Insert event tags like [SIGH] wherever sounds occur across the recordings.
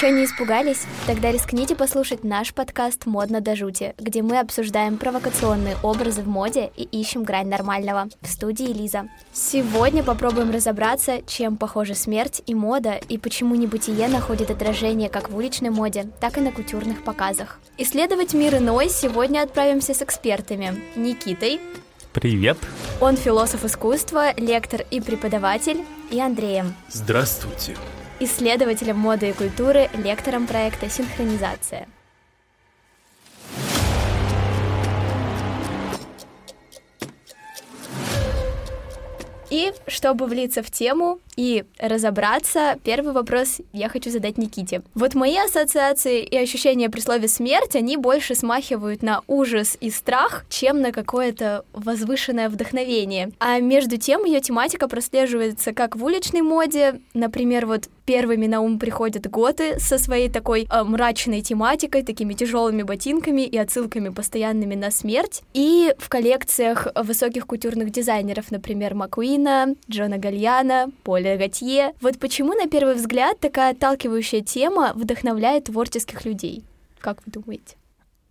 Еще не испугались? Тогда рискните послушать наш подкаст «Модно до жути», где мы обсуждаем провокационные образы в моде и ищем грань нормального. В студии Лиза. Сегодня попробуем разобраться, чем похожа смерть и мода, и почему небытие находит отражение как в уличной моде, так и на кутюрных показах. Исследовать мир иной сегодня отправимся с экспертами Никитой. Привет. Он философ искусства, лектор и преподаватель, и Андреем. Здравствуйте исследователем моды и культуры, лектором проекта «Синхронизация». И чтобы влиться в тему и разобраться, первый вопрос я хочу задать Никите. Вот мои ассоциации и ощущения при слове смерть, они больше смахивают на ужас и страх, чем на какое-то возвышенное вдохновение. А между тем ее тематика прослеживается как в уличной моде, например, вот первыми на ум приходят готы со своей такой э, мрачной тематикой, такими тяжелыми ботинками и отсылками постоянными на смерть. И в коллекциях высоких культурных дизайнеров, например, Маккуина, Джона Гальяна, Поля Готье. Вот почему, на первый взгляд, такая отталкивающая тема вдохновляет творческих людей? Как вы думаете?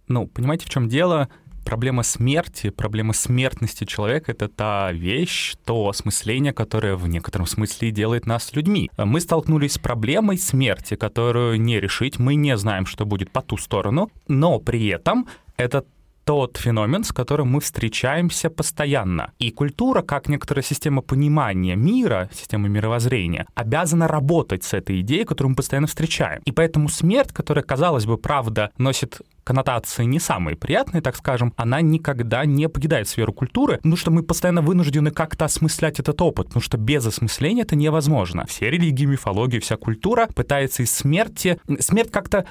Ну, понимаете, в чем дело? проблема смерти, проблема смертности человека — это та вещь, то осмысление, которое в некотором смысле делает нас людьми. Мы столкнулись с проблемой смерти, которую не решить, мы не знаем, что будет по ту сторону, но при этом это тот феномен, с которым мы встречаемся постоянно. И культура, как некоторая система понимания мира, система мировоззрения, обязана работать с этой идеей, которую мы постоянно встречаем. И поэтому смерть, которая, казалось бы, правда, носит коннотации не самые приятные, так скажем, она никогда не покидает сферу культуры, потому что мы постоянно вынуждены как-то осмыслять этот опыт, потому что без осмысления это невозможно. Все религии, мифологии, вся культура пытается из смерти... Смерть как-то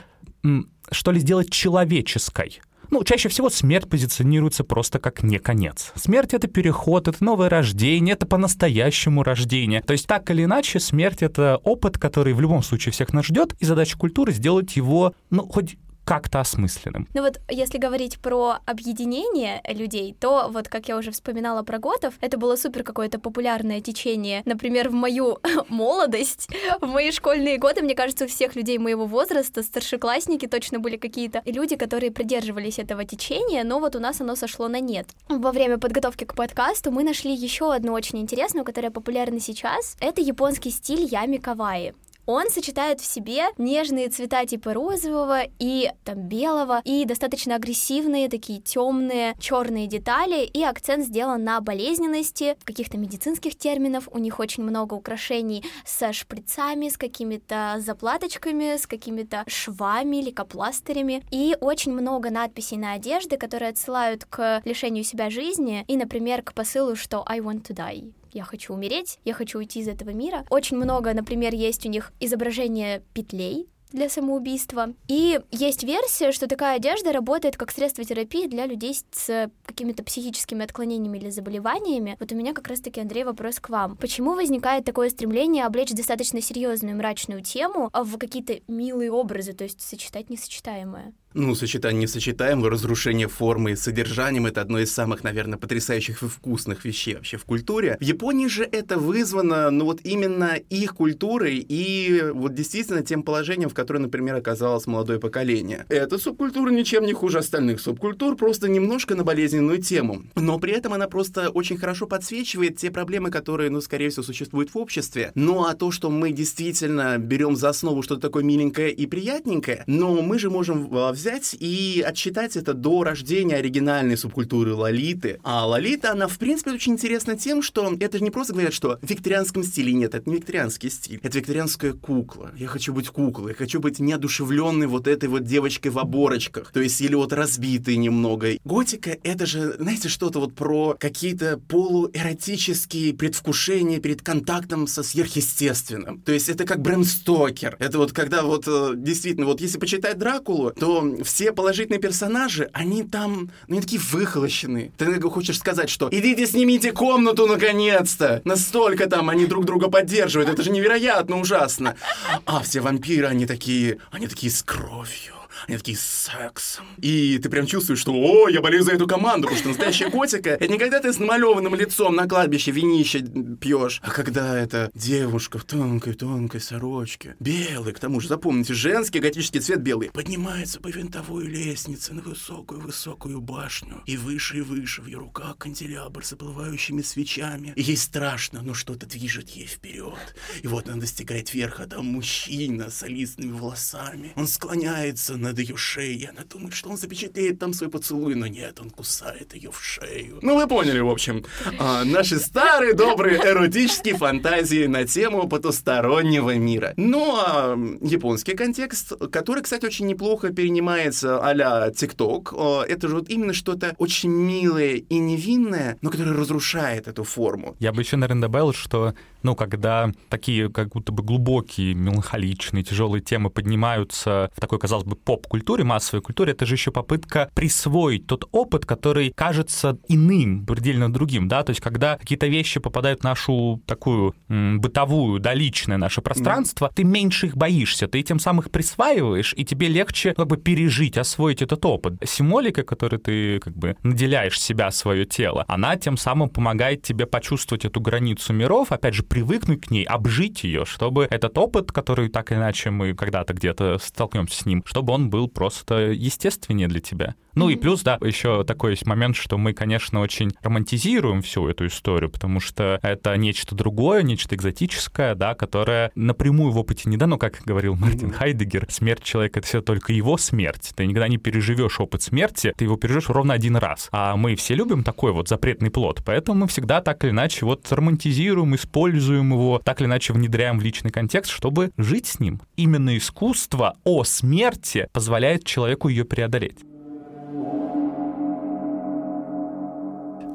что ли, сделать человеческой. Ну, чаще всего смерть позиционируется просто как не конец. Смерть — это переход, это новое рождение, это по-настоящему рождение. То есть так или иначе смерть — это опыт, который в любом случае всех нас ждет, и задача культуры — сделать его, ну, хоть как-то осмысленным. Ну вот, если говорить про объединение людей, то вот, как я уже вспоминала про готов, это было супер какое-то популярное течение. Например, в мою [LAUGHS] молодость, в мои школьные годы, мне кажется, у всех людей моего возраста, старшеклассники точно были какие-то люди, которые придерживались этого течения, но вот у нас оно сошло на нет. Во время подготовки к подкасту мы нашли еще одну очень интересную, которая популярна сейчас. Это японский стиль ями каваи. Он сочетает в себе нежные цвета типа розового и там белого, и достаточно агрессивные, такие темные, черные детали, и акцент сделан на болезненности, каких-то медицинских терминов. У них очень много украшений со шприцами, с какими-то заплаточками, с какими-то швами, лейкопластырями, и очень много надписей на одежде, которые отсылают к лишению себя жизни и, например, к посылу, что I want to die я хочу умереть, я хочу уйти из этого мира. Очень много, например, есть у них изображение петлей, для самоубийства. И есть версия, что такая одежда работает как средство терапии для людей с какими-то психическими отклонениями или заболеваниями. Вот у меня как раз-таки, Андрей, вопрос к вам. Почему возникает такое стремление облечь достаточно серьезную мрачную тему в какие-то милые образы, то есть сочетать несочетаемое? Ну, сочетание несочетаемого, разрушение формы с содержанием — это одно из самых, наверное, потрясающих и вкусных вещей вообще в культуре. В Японии же это вызвано, ну, вот именно их культурой и вот действительно тем положением, в котором, например, оказалось молодое поколение. Эта субкультура ничем не хуже остальных субкультур, просто немножко на болезненную тему. Но при этом она просто очень хорошо подсвечивает те проблемы, которые, ну, скорее всего, существуют в обществе. Ну, а то, что мы действительно берем за основу что-то такое миленькое и приятненькое, но мы же можем взять и отсчитать это до рождения оригинальной субкультуры лолиты. А лолита, она, в принципе, очень интересна тем, что это же не просто говорят, что в викторианском стиле. Нет, это не викторианский стиль. Это викторианская кукла. Я хочу быть куклой. Я хочу быть неодушевленной вот этой вот девочкой в оборочках. То есть, или вот разбитой немного. Готика — это же, знаете, что-то вот про какие-то полуэротические предвкушения перед контактом со сверхъестественным. То есть, это как Брэм Стокер. Это вот когда вот э, действительно, вот если почитать Дракулу, то все положительные персонажи, они там, ну, они такие выхолощенные. Ты хочешь сказать, что идите снимите комнату наконец-то! Настолько там они друг друга поддерживают. Это же невероятно ужасно. А все вампиры, они такие, они такие с кровью они такие секс. И ты прям чувствуешь, что о, я болею за эту команду, потому что настоящая котика — это не когда ты с намалеванным лицом на кладбище винище пьешь, а когда это девушка в тонкой-тонкой сорочке, белый, к тому же, запомните, женский готический цвет белый, поднимается по винтовой лестнице на высокую-высокую башню, и выше и выше в ее руках канделябр с оплывающими свечами. И ей страшно, но что-то движет ей вперед. И вот она достигает верха, там мужчина с листными волосами. Он склоняется над ее шеей, она думает, что он запечатлеет там свой поцелуй, но нет, он кусает ее в шею. Ну, вы поняли, в общем. А, наши старые добрые эротические фантазии на тему потустороннего мира. Ну, а японский контекст, который, кстати, очень неплохо перенимается а-ля ТикТок, это же вот именно что-то очень милое и невинное, но которое разрушает эту форму. Я бы еще, наверное, добавил, что ну, когда такие как будто бы глубокие, меланхоличные, тяжелые темы поднимаются в такой, казалось бы, поп-культуре, массовой культуре, это же еще попытка присвоить тот опыт, который кажется иным, предельно другим, да, то есть когда какие-то вещи попадают в нашу такую м, бытовую, да, личное наше пространство, mm. ты меньше их боишься, ты тем самым их присваиваешь, и тебе легче как бы пережить, освоить этот опыт. Символика, которой ты как бы наделяешь себя, свое тело, она тем самым помогает тебе почувствовать эту границу миров, опять же, привыкнуть к ней, обжить ее, чтобы этот опыт, который так или иначе мы когда-то где-то столкнемся с ним, чтобы он был просто естественнее для тебя. Ну и плюс, да, еще такой есть момент, что мы, конечно, очень романтизируем всю эту историю, потому что это нечто другое, нечто экзотическое, да, которое напрямую в опыте не дано, как говорил Мартин. Хайдегер, смерть человека — это все только его смерть. Ты никогда не переживешь опыт смерти, ты его переживешь ровно один раз. А мы все любим такой вот запретный плод, поэтому мы всегда так или иначе вот романтизируем, используем его, так или иначе внедряем в личный контекст, чтобы жить с ним. Именно искусство о смерти позволяет человеку ее преодолеть.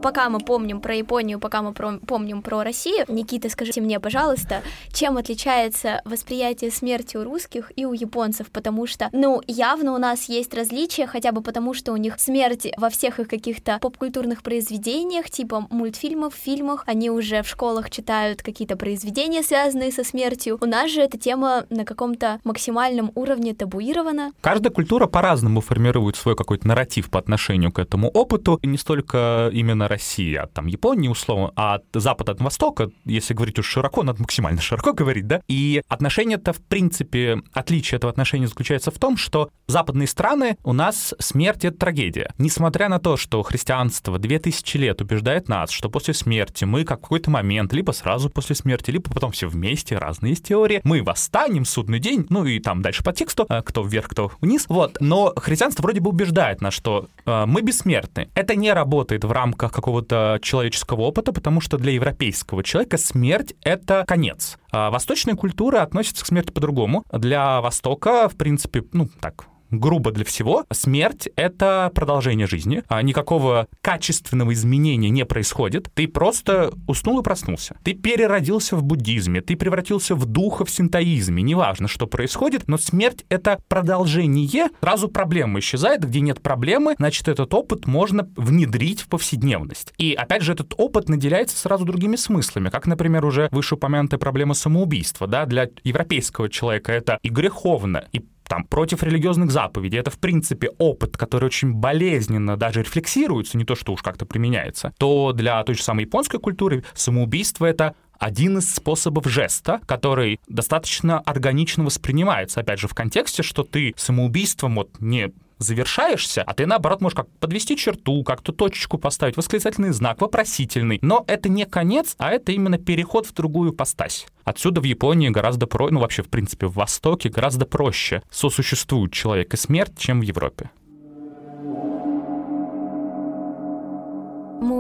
Пока мы помним про Японию, пока мы про, помним про Россию, Никита, скажите мне, пожалуйста, чем отличается восприятие смерти у русских и у японцев? Потому что, ну, явно у нас есть различия, хотя бы потому, что у них смерть во всех их каких-то поп-культурных произведениях, типа мультфильмов, фильмах, они уже в школах читают какие-то произведения, связанные со смертью. У нас же эта тема на каком-то максимальном уровне табуирована. Каждая культура по-разному формирует свой какой-то нарратив по отношению к этому опыту, и не столько именно России от там, Японии, условно, а от Запада от Востока, если говорить уж широко, надо максимально [LAUGHS] широко говорить, да? И отношение-то, в принципе, отличие этого отношения заключается в том, что западные страны, у нас смерть — это трагедия. Несмотря на то, что христианство 2000 лет убеждает нас, что после смерти мы как какой-то момент, либо сразу после смерти, либо потом все вместе, разные есть теории, мы восстанем, судный день, ну и там дальше по тексту, а, кто вверх, кто вниз. Вот. Но христианство вроде бы убеждает нас, что э, мы бессмертны. Это не работает в рамках какого-то человеческого опыта, потому что для европейского человека смерть — это конец. А восточная культура относится к смерти по-другому. Для Востока, в принципе, ну, так, грубо для всего, смерть — это продолжение жизни. А никакого качественного изменения не происходит. Ты просто уснул и проснулся. Ты переродился в буддизме, ты превратился в духа в синтоизме. Неважно, что происходит, но смерть — это продолжение. Сразу проблема исчезает. Где нет проблемы, значит, этот опыт можно внедрить в повседневность. И, опять же, этот опыт наделяется сразу другими смыслами, как, например, уже вышеупомянутая проблема самоубийства. Да? Для европейского человека это и греховно, и там, против религиозных заповедей. Это, в принципе, опыт, который очень болезненно даже рефлексируется, не то, что уж как-то применяется, то для той же самой японской культуры самоубийство — это один из способов жеста, который достаточно органично воспринимается, опять же, в контексте, что ты самоубийством вот не завершаешься, а ты, наоборот, можешь как подвести черту, как-то точечку поставить, восклицательный знак, вопросительный. Но это не конец, а это именно переход в другую постась. Отсюда в Японии гораздо проще, ну вообще, в принципе, в Востоке гораздо проще сосуществуют человек и смерть, чем в Европе.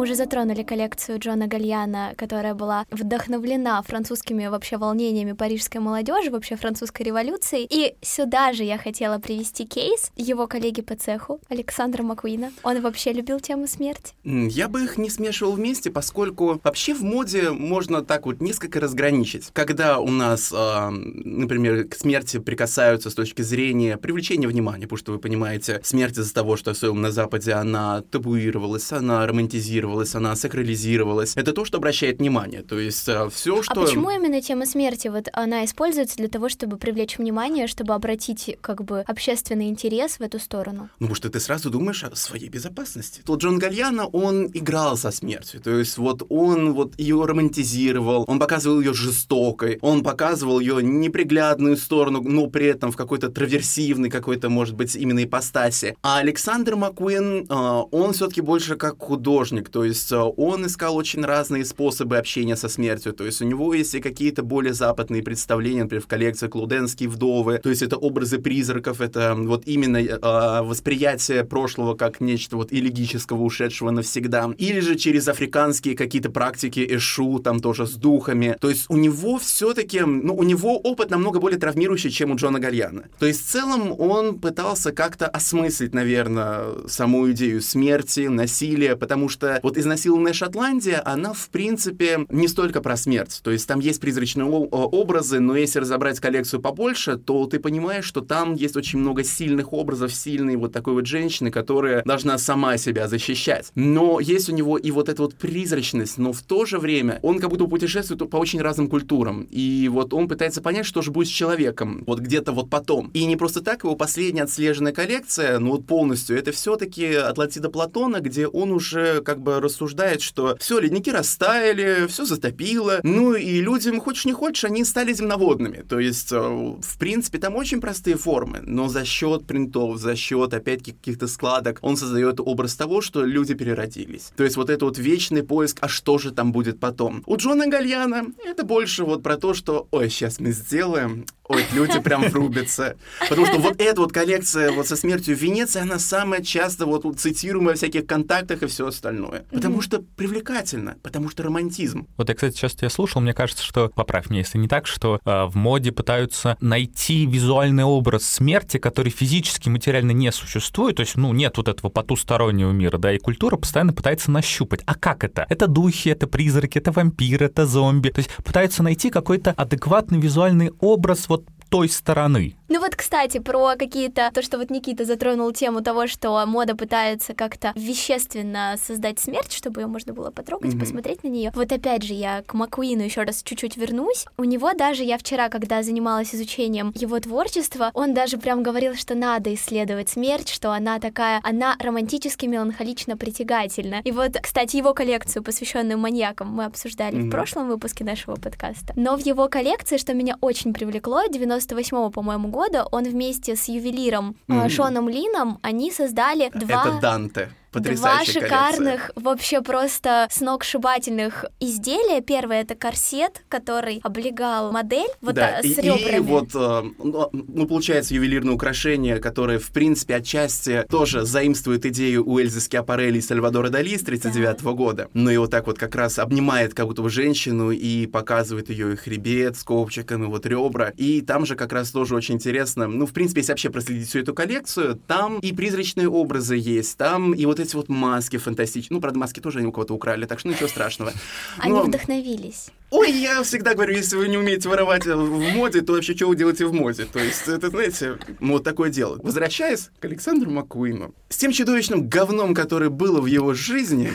Уже затронули коллекцию Джона Гальяна, которая была вдохновлена французскими вообще волнениями парижской молодежи, вообще французской революции. И сюда же я хотела привести кейс его коллеги по цеху Александра Макуина. Он вообще любил тему смерти. Я бы их не смешивал вместе, поскольку вообще в моде можно так вот несколько разграничить. Когда у нас, э, например, к смерти прикасаются с точки зрения привлечения внимания, потому что вы понимаете, смерть из-за того, что особенно на Западе она табуировалась, она романтизировалась, мифологизировалась, она сакрализировалась. Это то, что обращает внимание. То есть э, все, А что... почему именно тема смерти, вот она используется для того, чтобы привлечь внимание, чтобы обратить как бы общественный интерес в эту сторону? Ну, потому что ты сразу думаешь о своей безопасности. Тот Джон Гальяно, он играл со смертью. То есть вот он вот ее романтизировал, он показывал ее жестокой, он показывал ее неприглядную сторону, но при этом в какой-то траверсивной какой-то, может быть, именно ипостаси. А Александр Маккуин, э, он все-таки больше как художник, то есть э, он искал очень разные способы общения со смертью, то есть у него есть и какие-то более западные представления, например, в коллекции «Клуденские вдовы», то есть это образы призраков, это вот именно э, восприятие прошлого как нечто вот элегического, ушедшего навсегда, или же через африканские какие-то практики эшу, там тоже с духами, то есть у него все-таки, ну, у него опыт намного более травмирующий, чем у Джона Гальяна. То есть в целом он пытался как-то осмыслить, наверное, саму идею смерти, насилия, потому что вот изнасилованная Шотландия, она, в принципе, не столько про смерть. То есть там есть призрачные образы, но если разобрать коллекцию побольше, то ты понимаешь, что там есть очень много сильных образов, сильной вот такой вот женщины, которая должна сама себя защищать. Но есть у него и вот эта вот призрачность, но в то же время он как будто путешествует по очень разным культурам. И вот он пытается понять, что же будет с человеком вот где-то вот потом. И не просто так его последняя отслеженная коллекция, ну вот полностью, это все-таки Атлантида Платона, где он уже как бы рассуждает, что все, ледники растаяли, все затопило, ну и людям, хочешь не хочешь, они стали земноводными. То есть, э, в принципе, там очень простые формы, но за счет принтов, за счет, опять-таки, каких-то складок, он создает образ того, что люди переродились. То есть вот это вот вечный поиск, а что же там будет потом. У Джона Гальяна это больше вот про то, что, ой, сейчас мы сделаем, ой, люди прям врубятся. Потому что вот эта вот коллекция вот со смертью в Венеции, она самая часто вот цитируемая в всяких контактах и все остальное. Потому что привлекательно, потому что романтизм. Вот я, кстати, сейчас тебя слушал, мне кажется, что, поправь меня, если не так, что э, в моде пытаются найти визуальный образ смерти, который физически, материально не существует, то есть, ну, нет вот этого потустороннего мира, да, и культура постоянно пытается нащупать. А как это? Это духи, это призраки, это вампиры, это зомби. То есть пытаются найти какой-то адекватный визуальный образ вот той стороны. Ну вот, кстати, про какие-то... То, что вот Никита затронул тему того, что мода пытается как-то вещественно создать смерть, чтобы ее можно было потрогать, Мгм. посмотреть на нее. Вот опять же, я к Маккуину еще раз чуть-чуть вернусь. У него даже, я вчера, когда занималась изучением его творчества, он даже прям говорил, что надо исследовать смерть, что она такая, она романтически, меланхолично притягательна. И вот, кстати, его коллекцию, посвященную маньякам, мы обсуждали в Мгм. прошлом выпуске нашего подкаста. Но в его коллекции, что меня очень привлекло, 98 по-моему, года, он вместе с ювелиром Мгм. Шоном Лином, они создали два... Это Данте. Два Потрясающая шикарных, вообще просто сногсшибательных изделия. Первое это корсет, который облегал модель вот да, а, с и, ребрами. и вот, э, ну, ну, получается, ювелирное украшение, которое, в принципе, отчасти тоже заимствует идею у Эльзы Скиапарелли и Сальвадора Дали с 39 года, но и вот так вот как раз обнимает как будто бы женщину и показывает ее и хребет с копчиком, и вот ребра. И там же как раз тоже очень интересно, ну, в принципе, если вообще проследить всю эту коллекцию, там и призрачные образы есть, там и вот эти вот маски фантастичные. Ну, правда, маски тоже они у кого-то украли, так что ничего страшного. Они Но- вдохновились. Ой, я всегда говорю, если вы не умеете воровать э, в моде, то вообще что вы делаете в моде? То есть, это, знаете, вот такое дело. Возвращаясь к Александру Маккуину, с тем чудовищным говном, которое было в его жизни,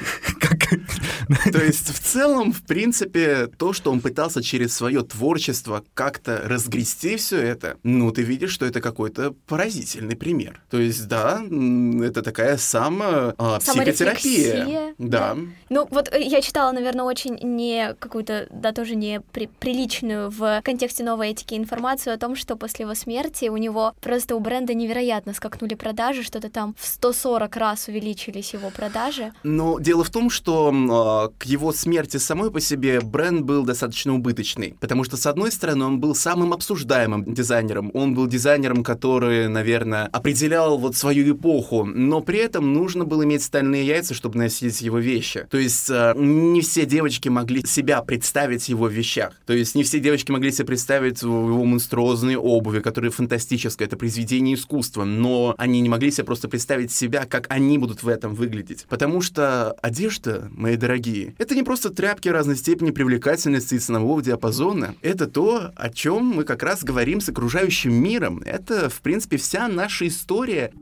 [LAUGHS] то есть, в целом, в принципе, то, что он пытался через свое творчество как-то разгрести все это, ну, ты видишь, что это какой-то поразительный пример. То есть, да, это такая сама а, психотерапия. Да. Ну, вот э, я читала, наверное, очень не какую-то, да, тоже не при- приличную в контексте новой этики информацию о том, что после его смерти у него просто у бренда невероятно скакнули продажи, что-то там в 140 раз увеличились его продажи. Но дело в том, что а, к его смерти самой по себе бренд был достаточно убыточный. Потому что, с одной стороны, он был самым обсуждаемым дизайнером. Он был дизайнером, который, наверное, определял вот свою эпоху. Но при этом нужно было иметь стальные яйца, чтобы носить его вещи. То есть а, не все девочки могли себя представить в его вещах. То есть не все девочки могли себе представить в его монструозной обуви, которая фантастическая, это произведение искусства. Но они не могли себе просто представить себя, как они будут в этом выглядеть. Потому что одежда, мои дорогие, это не просто тряпки разной степени привлекательности и ценового диапазона. Это то, о чем мы как раз говорим с окружающим миром. Это, в принципе, вся наша история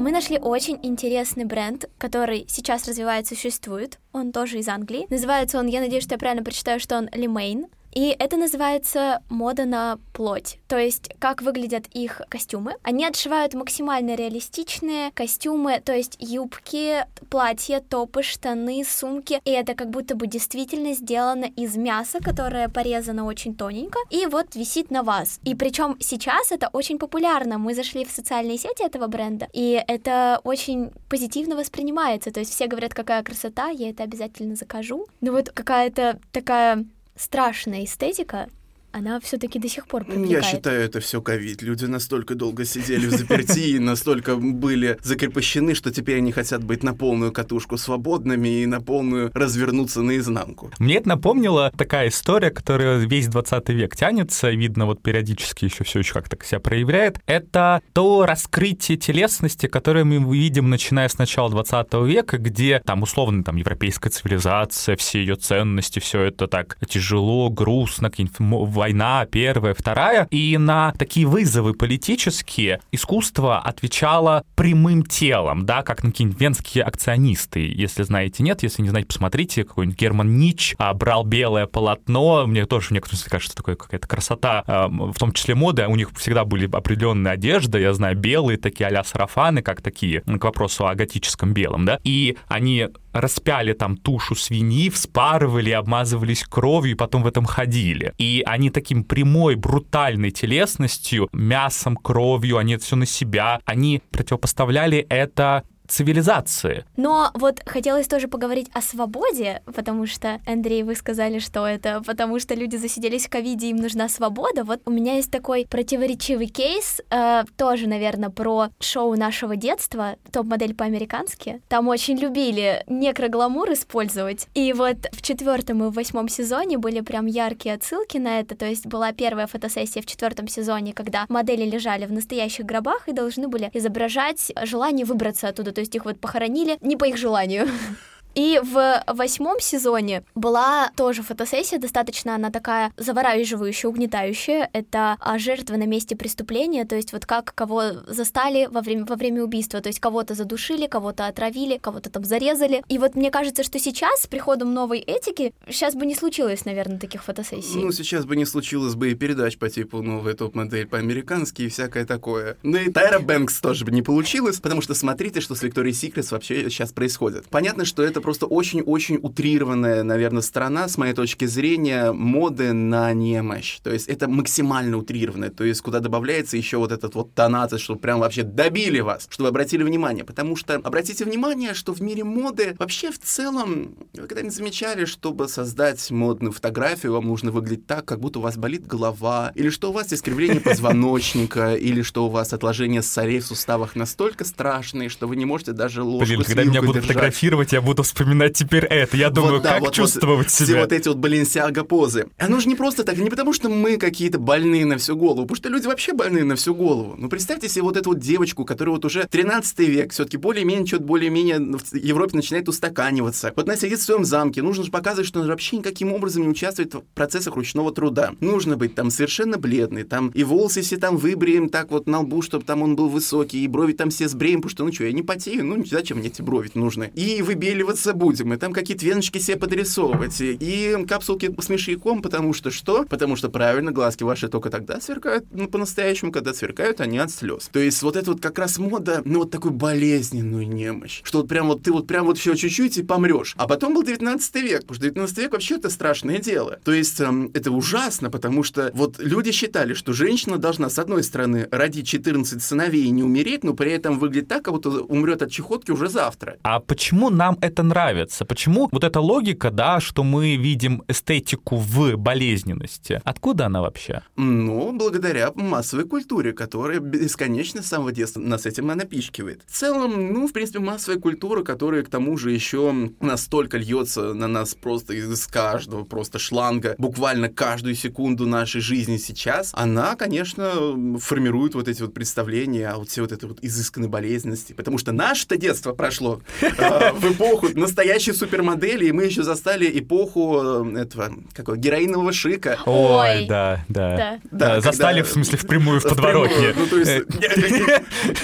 Мы нашли очень интересный бренд, который сейчас развивается, существует. Он тоже из Англии. Называется он, я надеюсь, что я правильно прочитаю, что он Limain. И это называется мода на плоть. То есть, как выглядят их костюмы. Они отшивают максимально реалистичные костюмы, то есть юбки, платья, топы, штаны, сумки. И это как будто бы действительно сделано из мяса, которое порезано очень тоненько, и вот висит на вас. И причем сейчас это очень популярно. Мы зашли в социальные сети этого бренда, и это очень позитивно воспринимается. То есть все говорят, какая красота, я это обязательно закажу. Ну вот какая-то такая страшная эстетика, она все-таки до сих пор привлекает. Я считаю, это все ковид. Люди настолько долго сидели в заперти и настолько были закрепощены, что теперь они хотят быть на полную катушку свободными и на полную развернуться наизнанку. Мне это напомнило такая история, которая весь 20 век тянется, видно, вот периодически еще все еще как-то себя проявляет. Это то раскрытие телесности, которое мы видим, начиная с начала 20 века, где там условно там европейская цивилизация, все ее ценности, все это так тяжело, грустно, какие-нибудь война первая, вторая, и на такие вызовы политические искусство отвечало прямым телом, да, как на венские акционисты. Если знаете, нет, если не знаете, посмотрите, какой-нибудь Герман Нич а, брал белое полотно, мне тоже в некотором смысле кажется, такое какая-то красота, а, в том числе моды, у них всегда были определенные одежды, я знаю, белые такие а сарафаны, как такие, к вопросу о готическом белом, да, и они распяли там тушу свиньи, вспарывали, обмазывались кровью и потом в этом ходили. И они таким прямой, брутальной телесностью, мясом, кровью, они это все на себя, они противопоставляли это цивилизации. Но вот хотелось тоже поговорить о свободе, потому что, Андрей, вы сказали, что это потому что люди засиделись в ковиде, им нужна свобода. Вот у меня есть такой противоречивый кейс, э, тоже, наверное, про шоу нашего детства, топ-модель по-американски. Там очень любили некрогламур использовать. И вот в четвертом и в восьмом сезоне были прям яркие отсылки на это. То есть была первая фотосессия в четвертом сезоне, когда модели лежали в настоящих гробах и должны были изображать желание выбраться оттуда то есть их вот похоронили не по их желанию. [LAUGHS] И в восьмом сезоне была тоже фотосессия, достаточно она такая завораживающая, угнетающая. Это а, жертвы на месте преступления, то есть вот как кого застали во время, во время убийства, то есть кого-то задушили, кого-то отравили, кого-то там зарезали. И вот мне кажется, что сейчас, с приходом новой этики, сейчас бы не случилось, наверное, таких фотосессий. Ну, сейчас бы не случилось бы и передач по типу новая топ-модель по-американски и всякое такое. Ну и Тайра Бэнкс тоже бы не получилось, потому что смотрите, что с Викторией Секретс вообще сейчас происходит. Понятно, что это это просто очень-очень утрированная, наверное, сторона, с моей точки зрения, моды на немощь. То есть это максимально утрированное, то есть куда добавляется еще вот этот вот тонация, что прям вообще добили вас, чтобы обратили внимание. Потому что обратите внимание, что в мире моды вообще в целом, вы когда-нибудь замечали, чтобы создать модную фотографию, вам нужно выглядеть так, как будто у вас болит голова, или что у вас искривление позвоночника, [LAUGHS] или что у вас отложение сорей в суставах настолько страшные, что вы не можете даже ложку Блин, когда меня будут фотографировать, я буду вспоминать теперь это. Я думаю, вот, да, как вот, чувствовать вот, себя. Все вот эти вот баленсиага позы. Оно же не просто так, не потому что мы какие-то больные на всю голову, потому что люди вообще больные на всю голову. Ну, представьте себе вот эту вот девочку, которая вот уже 13 век, все-таки более-менее, что-то более-менее в Европе начинает устаканиваться. Вот она сидит в своем замке, нужно же показывать, что она вообще никаким образом не участвует в процессах ручного труда. Нужно быть там совершенно бледный, там и волосы все там выбреем так вот на лбу, чтобы там он был высокий, и брови там все сбреем, потому что, ну что, я не потею, ну зачем мне эти брови нужны? И выбеливаться общаться будем, и там какие-то веночки себе подрисовывать, и капсулки с мышьяком, потому что что? Потому что правильно, глазки ваши только тогда сверкают, ну, по-настоящему, когда сверкают они от слез. То есть вот это вот как раз мода, ну, вот такую болезненную немощь, что вот прям вот ты вот прям вот еще чуть-чуть и помрешь. А потом был 19 век, потому что 19 век вообще это страшное дело. То есть эм, это ужасно, потому что вот люди считали, что женщина должна, с одной стороны, родить 14 сыновей и не умереть, но при этом выглядеть так, как будто умрет от чехотки уже завтра. А почему нам это нравится? Почему вот эта логика, да, что мы видим эстетику в болезненности, откуда она вообще? Ну, благодаря массовой культуре, которая бесконечно с самого детства нас этим напичкивает. В целом, ну, в принципе, массовая культура, которая к тому же еще настолько льется на нас просто из каждого просто шланга, буквально каждую секунду нашей жизни сейчас, она, конечно, формирует вот эти вот представления о вот все вот этой вот изысканной болезненности, потому что наше-то детство прошло э, в эпоху настоящие супермодели, и мы еще застали эпоху э, этого, какого, героинового шика. Ой, да, да. Да, Застали, когда- в смысле, впрямую в подворотне. Ну, то есть, Э,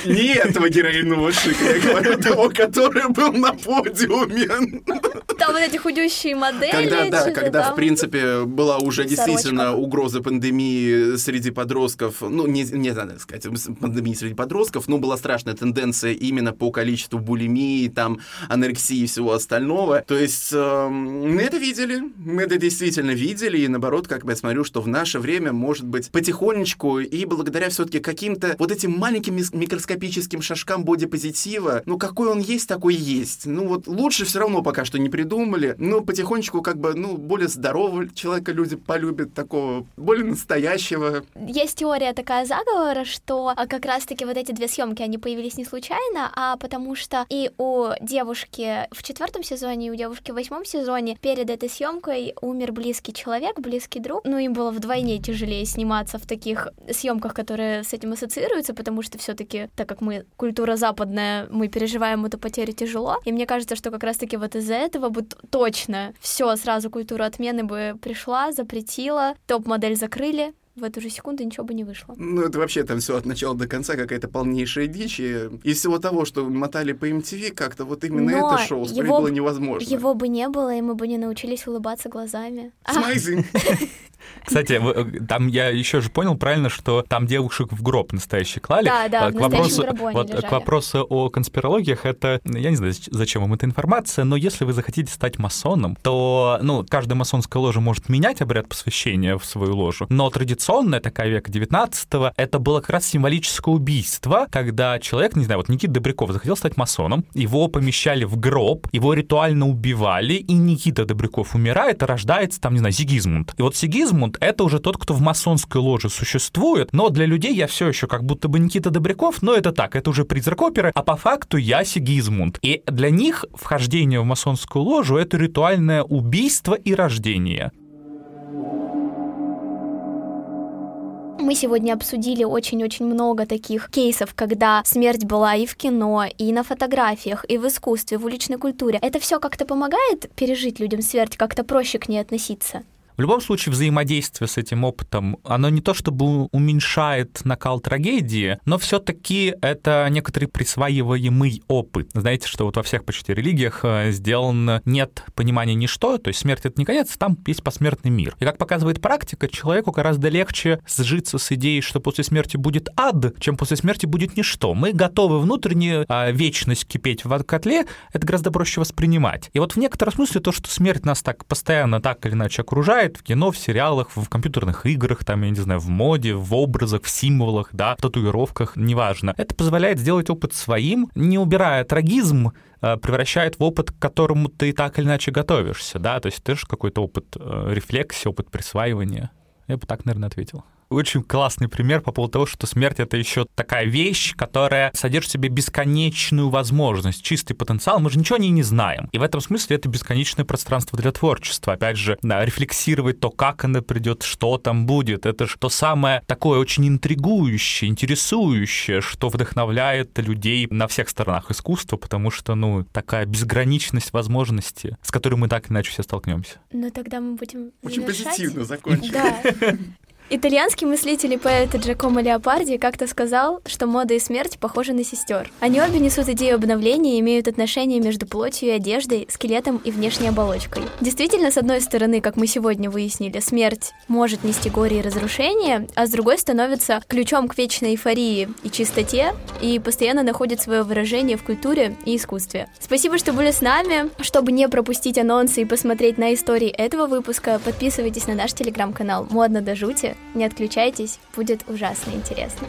не- этого героинового шика, я говорю того, который был на подиуме. Там вот эти худющие модели. Когда, да, когда, в принципе, была уже действительно угроза пандемии среди подростков, ну, не, не надо сказать, пандемии среди подростков, но была страшная тенденция именно по количеству булимии, там, анорексии и всего остального. То есть эм, мы это видели, мы это действительно видели, и наоборот, как бы я смотрю, что в наше время, может быть, потихонечку и благодаря все-таки каким-то вот этим маленьким микроскопическим шажкам бодипозитива, ну, какой он есть, такой есть. Ну, вот лучше все равно пока что не придумали, но потихонечку как бы, ну, более здорового человека люди полюбят, такого более настоящего. Есть теория такая заговора, что а, как раз-таки вот эти две съемки, они появились не случайно, а потому что и у девушки в четвертом сезоне, и у девушки в восьмом сезоне перед этой съемкой умер близкий человек, близкий друг. Ну, им было вдвойне тяжелее сниматься в таких съемках, которые с этим ассоциируются, потому что все-таки, так как мы культура западная, мы переживаем эту потерю тяжело. И мне кажется, что как раз-таки вот из-за этого бы точно все сразу культура отмены бы пришла, запретила, топ-модель закрыли, в эту же секунду ничего бы не вышло. Ну, это вообще там все от начала до конца какая-то полнейшая дичь. И из всего того, что мотали по MTV, как-то вот именно Но это шоу его было невозможно. Его бы не было, и мы бы не научились улыбаться глазами. Смайзинг. [LAUGHS] Кстати, в- там я еще же понял правильно, что там девушек в гроб настоящий клали. Да, да, в к вопросу, вот, лежали. к вопросу о конспирологиях, это, я не знаю, зач- зачем вам эта информация, но если вы захотите стать масоном, то, ну, каждая масонская ложа может менять обряд посвящения в свою ложу, но традиционная такая века 19 это было как раз символическое убийство, когда человек, не знаю, вот Никита Добряков захотел стать масоном, его помещали в гроб, его ритуально убивали, и Никита Добряков умирает, и рождается там, не знаю, Сигизмунд. И вот Сигизмунд — это уже тот, кто в масонской ложе существует, но для людей я все еще как будто бы Никита Добряков, но это так, это уже призрак оперы, а по факту я Сигизмунд. И для них вхождение в масонскую ложу — это ритуальное убийство и рождение. Мы сегодня обсудили очень-очень много таких кейсов, когда смерть была и в кино, и на фотографиях, и в искусстве, в уличной культуре. Это все как-то помогает пережить людям смерть, как-то проще к ней относиться? В любом случае, взаимодействие с этим опытом, оно не то чтобы уменьшает накал трагедии, но все-таки это некоторый присваиваемый опыт. Знаете, что вот во всех почти религиях э, сделано нет понимания ничто, то есть смерть — это не конец, там есть посмертный мир. И как показывает практика, человеку гораздо легче сжиться с идеей, что после смерти будет ад, чем после смерти будет ничто. Мы готовы внутренне а, вечность кипеть в котле, это гораздо проще воспринимать. И вот в некотором смысле то, что смерть нас так постоянно так или иначе окружает, в кино, в сериалах, в компьютерных играх, там, я не знаю, в моде, в образах, в символах, да, в татуировках, неважно. Это позволяет сделать опыт своим, не убирая трагизм, э, превращает в опыт, к которому ты так или иначе готовишься, да, то есть ты же какой-то опыт э, рефлексии, опыт присваивания. Я бы так, наверное, ответил. Очень классный пример по поводу того, что смерть — это еще такая вещь, которая содержит в себе бесконечную возможность, чистый потенциал. Мы же ничего о ней не знаем. И в этом смысле это бесконечное пространство для творчества. Опять же, да, рефлексировать то, как она придет, что там будет. Это же то самое такое очень интригующее, интересующее, что вдохновляет людей на всех сторонах искусства, потому что, ну, такая безграничность возможностей, с которой мы так иначе все столкнемся. Ну тогда мы будем Очень завершать. позитивно закончили. Да. Итальянский мыслитель и поэт Джакомо Леопарди как-то сказал, что мода и смерть похожи на сестер. Они обе несут идею обновления и имеют отношение между плотью и одеждой, скелетом и внешней оболочкой. Действительно, с одной стороны, как мы сегодня выяснили, смерть может нести горе и разрушение, а с другой становится ключом к вечной эйфории и чистоте и постоянно находит свое выражение в культуре и искусстве. Спасибо, что были с нами. Чтобы не пропустить анонсы и посмотреть на истории этого выпуска, подписывайтесь на наш телеграм-канал «Модно до жути». Не отключайтесь, будет ужасно интересно.